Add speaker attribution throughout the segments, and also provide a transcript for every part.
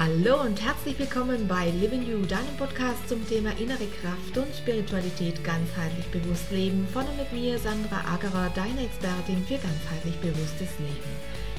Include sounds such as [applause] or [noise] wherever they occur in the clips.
Speaker 1: Hallo und herzlich willkommen bei Living You, deinem Podcast zum Thema innere Kraft und Spiritualität ganzheitlich bewusst leben. Von und mit mir, Sandra Agerer, deine Expertin für ganzheitlich bewusstes Leben.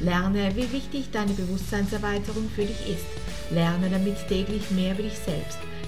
Speaker 1: Lerne, wie wichtig deine Bewusstseinserweiterung für dich ist. Lerne damit täglich mehr über dich selbst.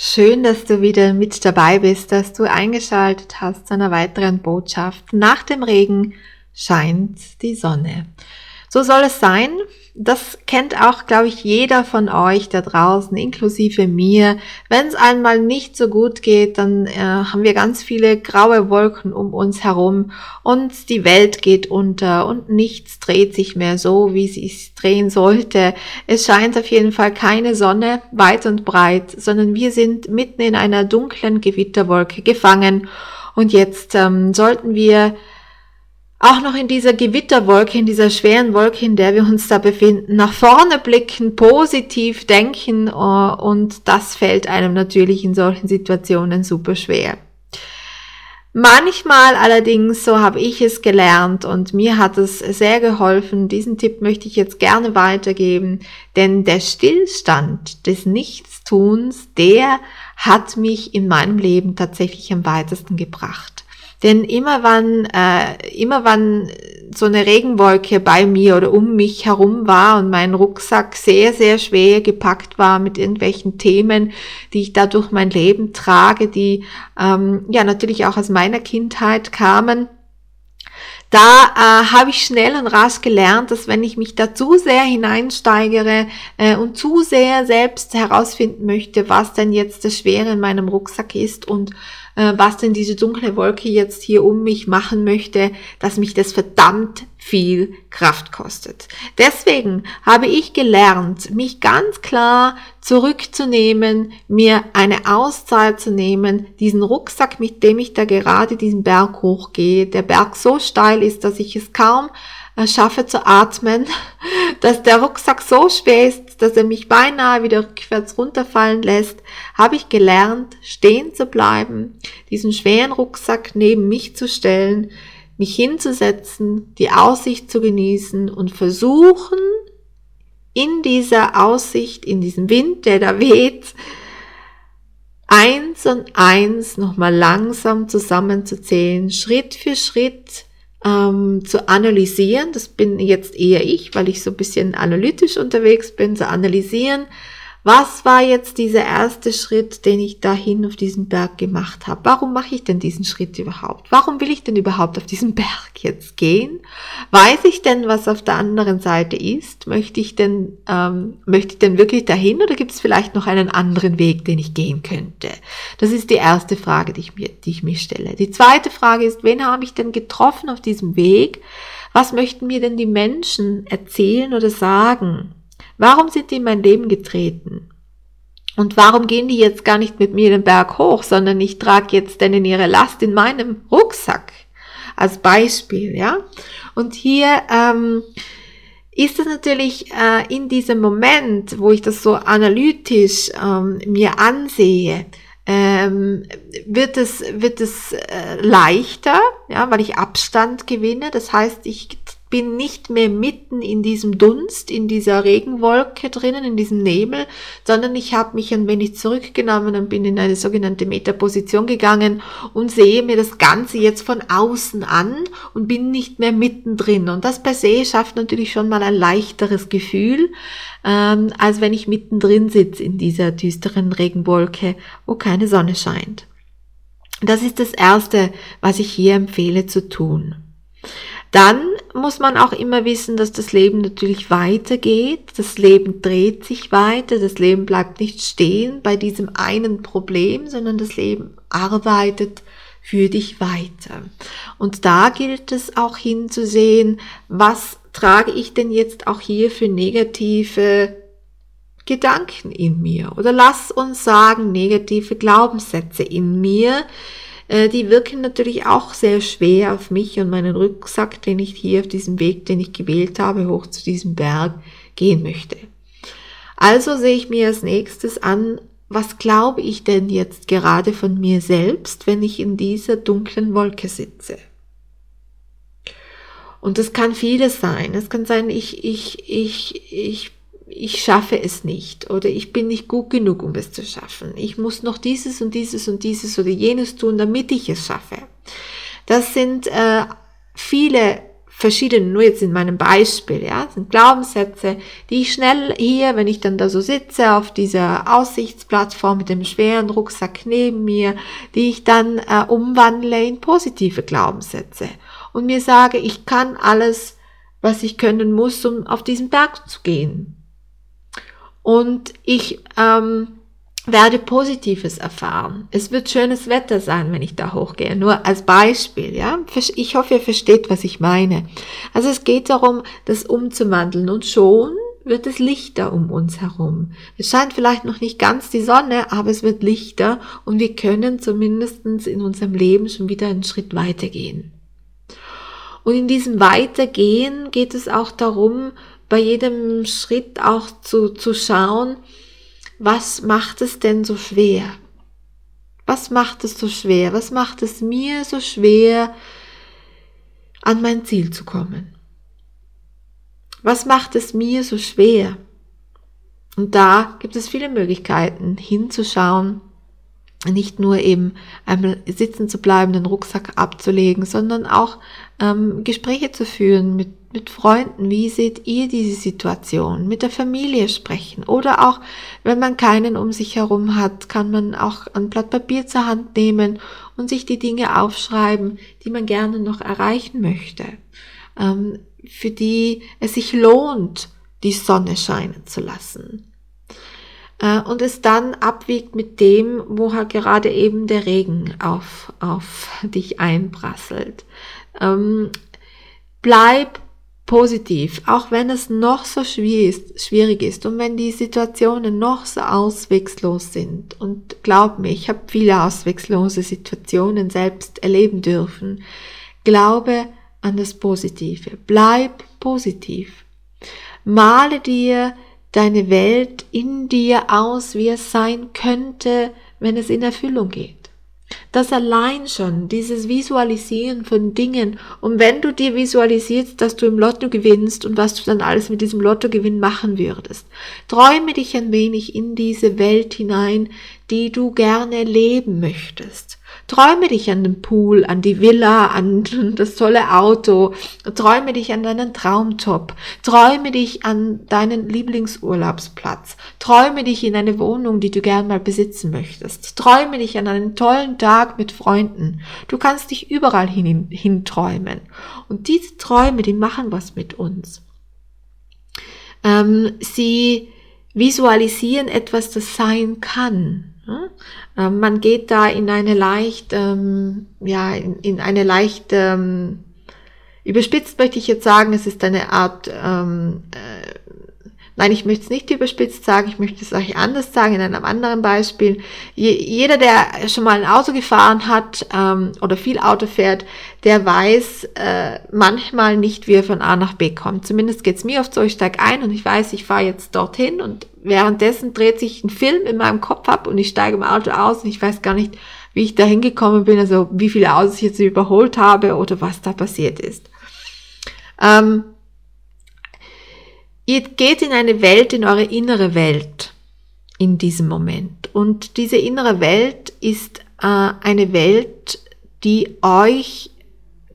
Speaker 2: Schön, dass du wieder mit dabei bist, dass du eingeschaltet hast zu einer weiteren Botschaft. Nach dem Regen scheint die Sonne. So soll es sein. Das kennt auch, glaube ich, jeder von euch da draußen, inklusive mir. Wenn es einmal nicht so gut geht, dann äh, haben wir ganz viele graue Wolken um uns herum und die Welt geht unter und nichts dreht sich mehr so, wie sie es drehen sollte. Es scheint auf jeden Fall keine Sonne weit und breit, sondern wir sind mitten in einer dunklen Gewitterwolke gefangen. Und jetzt ähm, sollten wir auch noch in dieser Gewitterwolke, in dieser schweren Wolke, in der wir uns da befinden, nach vorne blicken, positiv denken äh, und das fällt einem natürlich in solchen Situationen super schwer. Manchmal allerdings, so habe ich es gelernt und mir hat es sehr geholfen, diesen Tipp möchte ich jetzt gerne weitergeben, denn der Stillstand des Nichtstuns, der hat mich in meinem Leben tatsächlich am weitesten gebracht. Denn immer wann, äh, immer wann so eine Regenwolke bei mir oder um mich herum war und mein Rucksack sehr, sehr schwer gepackt war mit irgendwelchen Themen, die ich da durch mein Leben trage, die ähm, ja natürlich auch aus meiner Kindheit kamen, da äh, habe ich schnell und rasch gelernt, dass wenn ich mich da zu sehr hineinsteigere äh, und zu sehr selbst herausfinden möchte, was denn jetzt das Schwere in meinem Rucksack ist und äh, was denn diese dunkle Wolke jetzt hier um mich machen möchte, dass mich das verdammt viel Kraft kostet. Deswegen habe ich gelernt, mich ganz klar zurückzunehmen, mir eine Auszeit zu nehmen, diesen Rucksack, mit dem ich da gerade diesen Berg hochgehe, der Berg so steil ist, dass ich es kaum äh, schaffe zu atmen, [laughs] dass der Rucksack so schwer ist, dass er mich beinahe wieder rückwärts runterfallen lässt, habe ich gelernt, stehen zu bleiben, diesen schweren Rucksack neben mich zu stellen, mich hinzusetzen, die Aussicht zu genießen und versuchen, in dieser Aussicht, in diesem Wind, der da weht, eins und eins nochmal langsam zusammenzuzählen, Schritt für Schritt ähm, zu analysieren. Das bin jetzt eher ich, weil ich so ein bisschen analytisch unterwegs bin, zu analysieren, was war jetzt dieser erste Schritt, den ich dahin auf diesen Berg gemacht habe? Warum mache ich denn diesen Schritt überhaupt? Warum will ich denn überhaupt auf diesen Berg jetzt gehen? Weiß ich denn, was auf der anderen Seite ist? Möchte ich denn, ähm, möchte ich denn wirklich dahin oder gibt es vielleicht noch einen anderen Weg, den ich gehen könnte? Das ist die erste Frage, die ich mir, die ich mir stelle. Die zweite Frage ist, wen habe ich denn getroffen auf diesem Weg? Was möchten mir denn die Menschen erzählen oder sagen? Warum sind die in mein Leben getreten? Und warum gehen die jetzt gar nicht mit mir den Berg hoch, sondern ich trage jetzt denn in ihre Last in meinem Rucksack? Als Beispiel, ja? Und hier ähm, ist es natürlich äh, in diesem Moment, wo ich das so analytisch ähm, mir ansehe, ähm, wird es, wird es äh, leichter, ja, weil ich Abstand gewinne. Das heißt, ich bin nicht mehr mitten in diesem Dunst, in dieser Regenwolke drinnen, in diesem Nebel, sondern ich habe mich ein wenig zurückgenommen und bin in eine sogenannte Metaposition gegangen und sehe mir das Ganze jetzt von außen an und bin nicht mehr mittendrin. Und das per se schafft natürlich schon mal ein leichteres Gefühl, ähm, als wenn ich mittendrin sitze in dieser düsteren Regenwolke, wo keine Sonne scheint. Das ist das Erste, was ich hier empfehle zu tun. Dann muss man auch immer wissen, dass das Leben natürlich weitergeht. Das Leben dreht sich weiter. Das Leben bleibt nicht stehen bei diesem einen Problem, sondern das Leben arbeitet für dich weiter. Und da gilt es auch hinzusehen, was trage ich denn jetzt auch hier für negative Gedanken in mir? Oder lass uns sagen, negative Glaubenssätze in mir, die wirken natürlich auch sehr schwer auf mich und meinen Rucksack, den ich hier auf diesem Weg, den ich gewählt habe, hoch zu diesem Berg gehen möchte. Also sehe ich mir als nächstes an, was glaube ich denn jetzt gerade von mir selbst, wenn ich in dieser dunklen Wolke sitze? Und das kann vieles sein. Es kann sein, ich, ich, ich, ich ich schaffe es nicht oder ich bin nicht gut genug, um es zu schaffen. Ich muss noch dieses und dieses und dieses oder jenes tun, damit ich es schaffe. Das sind äh, viele verschiedene, nur jetzt in meinem Beispiel, ja, sind Glaubenssätze, die ich schnell hier, wenn ich dann da so sitze auf dieser Aussichtsplattform mit dem schweren Rucksack neben mir, die ich dann äh, umwandle in positive Glaubenssätze und mir sage, ich kann alles, was ich können muss, um auf diesen Berg zu gehen und ich ähm, werde Positives erfahren. Es wird schönes Wetter sein, wenn ich da hochgehe. Nur als Beispiel, ja. Ich hoffe, ihr versteht, was ich meine. Also es geht darum, das umzuwandeln und schon wird es lichter um uns herum. Es scheint vielleicht noch nicht ganz die Sonne, aber es wird lichter und wir können zumindestens in unserem Leben schon wieder einen Schritt weitergehen. Und in diesem Weitergehen geht es auch darum, bei jedem Schritt auch zu, zu schauen, was macht es denn so schwer? Was macht es so schwer? Was macht es mir so schwer, an mein Ziel zu kommen? Was macht es mir so schwer? Und da gibt es viele Möglichkeiten hinzuschauen, nicht nur eben einmal sitzen zu bleiben, den Rucksack abzulegen, sondern auch ähm, Gespräche zu führen mit mit Freunden, wie seht ihr diese Situation, mit der Familie sprechen oder auch, wenn man keinen um sich herum hat, kann man auch ein Blatt Papier zur Hand nehmen und sich die Dinge aufschreiben, die man gerne noch erreichen möchte, ähm, für die es sich lohnt, die Sonne scheinen zu lassen. Äh, und es dann abwiegt mit dem, wo halt gerade eben der Regen auf, auf [laughs] dich einprasselt. Ähm, bleib positiv, auch wenn es noch so schwierig ist und wenn die Situationen noch so auswegslos sind. Und glaub mir, ich habe viele auswegslose Situationen selbst erleben dürfen. Glaube an das Positive. Bleib positiv. Male dir deine Welt in dir aus, wie es sein könnte, wenn es in Erfüllung geht. Das allein schon, dieses Visualisieren von Dingen. Und wenn du dir visualisierst, dass du im Lotto gewinnst und was du dann alles mit diesem Lottogewinn machen würdest, träume dich ein wenig in diese Welt hinein, die du gerne leben möchtest. Träume dich an den Pool, an die Villa, an [laughs] das tolle Auto. Träume dich an deinen Traumjob. Träume dich an deinen Lieblingsurlaubsplatz. Träume dich in eine Wohnung, die du gern mal besitzen möchtest. Träume dich an einen tollen Tag mit Freunden. Du kannst dich überall hin, hin träumen. Und diese Träume, die machen was mit uns. Ähm, sie visualisieren etwas, das sein kann. Ähm, man geht da in eine leicht, ähm, ja, in, in, eine leicht, ähm, überspitzt möchte ich jetzt sagen, es ist eine Art, ähm, äh, nein, ich möchte es nicht überspitzt sagen, ich möchte es euch anders sagen, in einem anderen Beispiel. Je, jeder, der schon mal ein Auto gefahren hat ähm, oder viel Auto fährt, der weiß äh, manchmal nicht, wie er von A nach B kommt. Zumindest geht's mir oft so, ich steige ein und ich weiß, ich fahre jetzt dorthin und währenddessen dreht sich ein Film in meinem Kopf ab und ich steige im Auto aus und ich weiß gar nicht, wie ich da hingekommen bin, also wie viele Autos ich jetzt überholt habe oder was da passiert ist. Ähm, ihr geht in eine Welt, in eure innere Welt in diesem Moment. Und diese innere Welt ist äh, eine Welt, die euch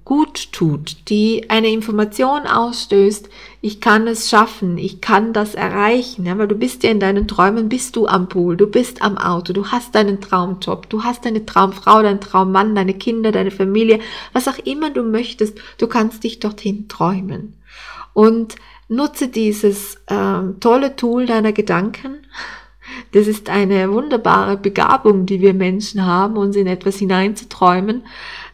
Speaker 2: gut tut, die eine Information ausstößt, ich kann es schaffen, ich kann das erreichen, ja, weil du bist ja in deinen Träumen, bist du am Pool, du bist am Auto, du hast deinen Traumjob, du hast deine Traumfrau, deinen Traummann, deine Kinder, deine Familie, was auch immer du möchtest, du kannst dich dorthin träumen. Und nutze dieses äh, tolle Tool deiner Gedanken, das ist eine wunderbare Begabung, die wir Menschen haben, uns in etwas hineinzuträumen.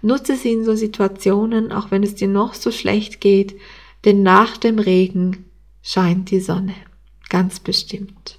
Speaker 2: Nutze sie in so Situationen, auch wenn es dir noch so schlecht geht, denn nach dem Regen scheint die Sonne. Ganz bestimmt.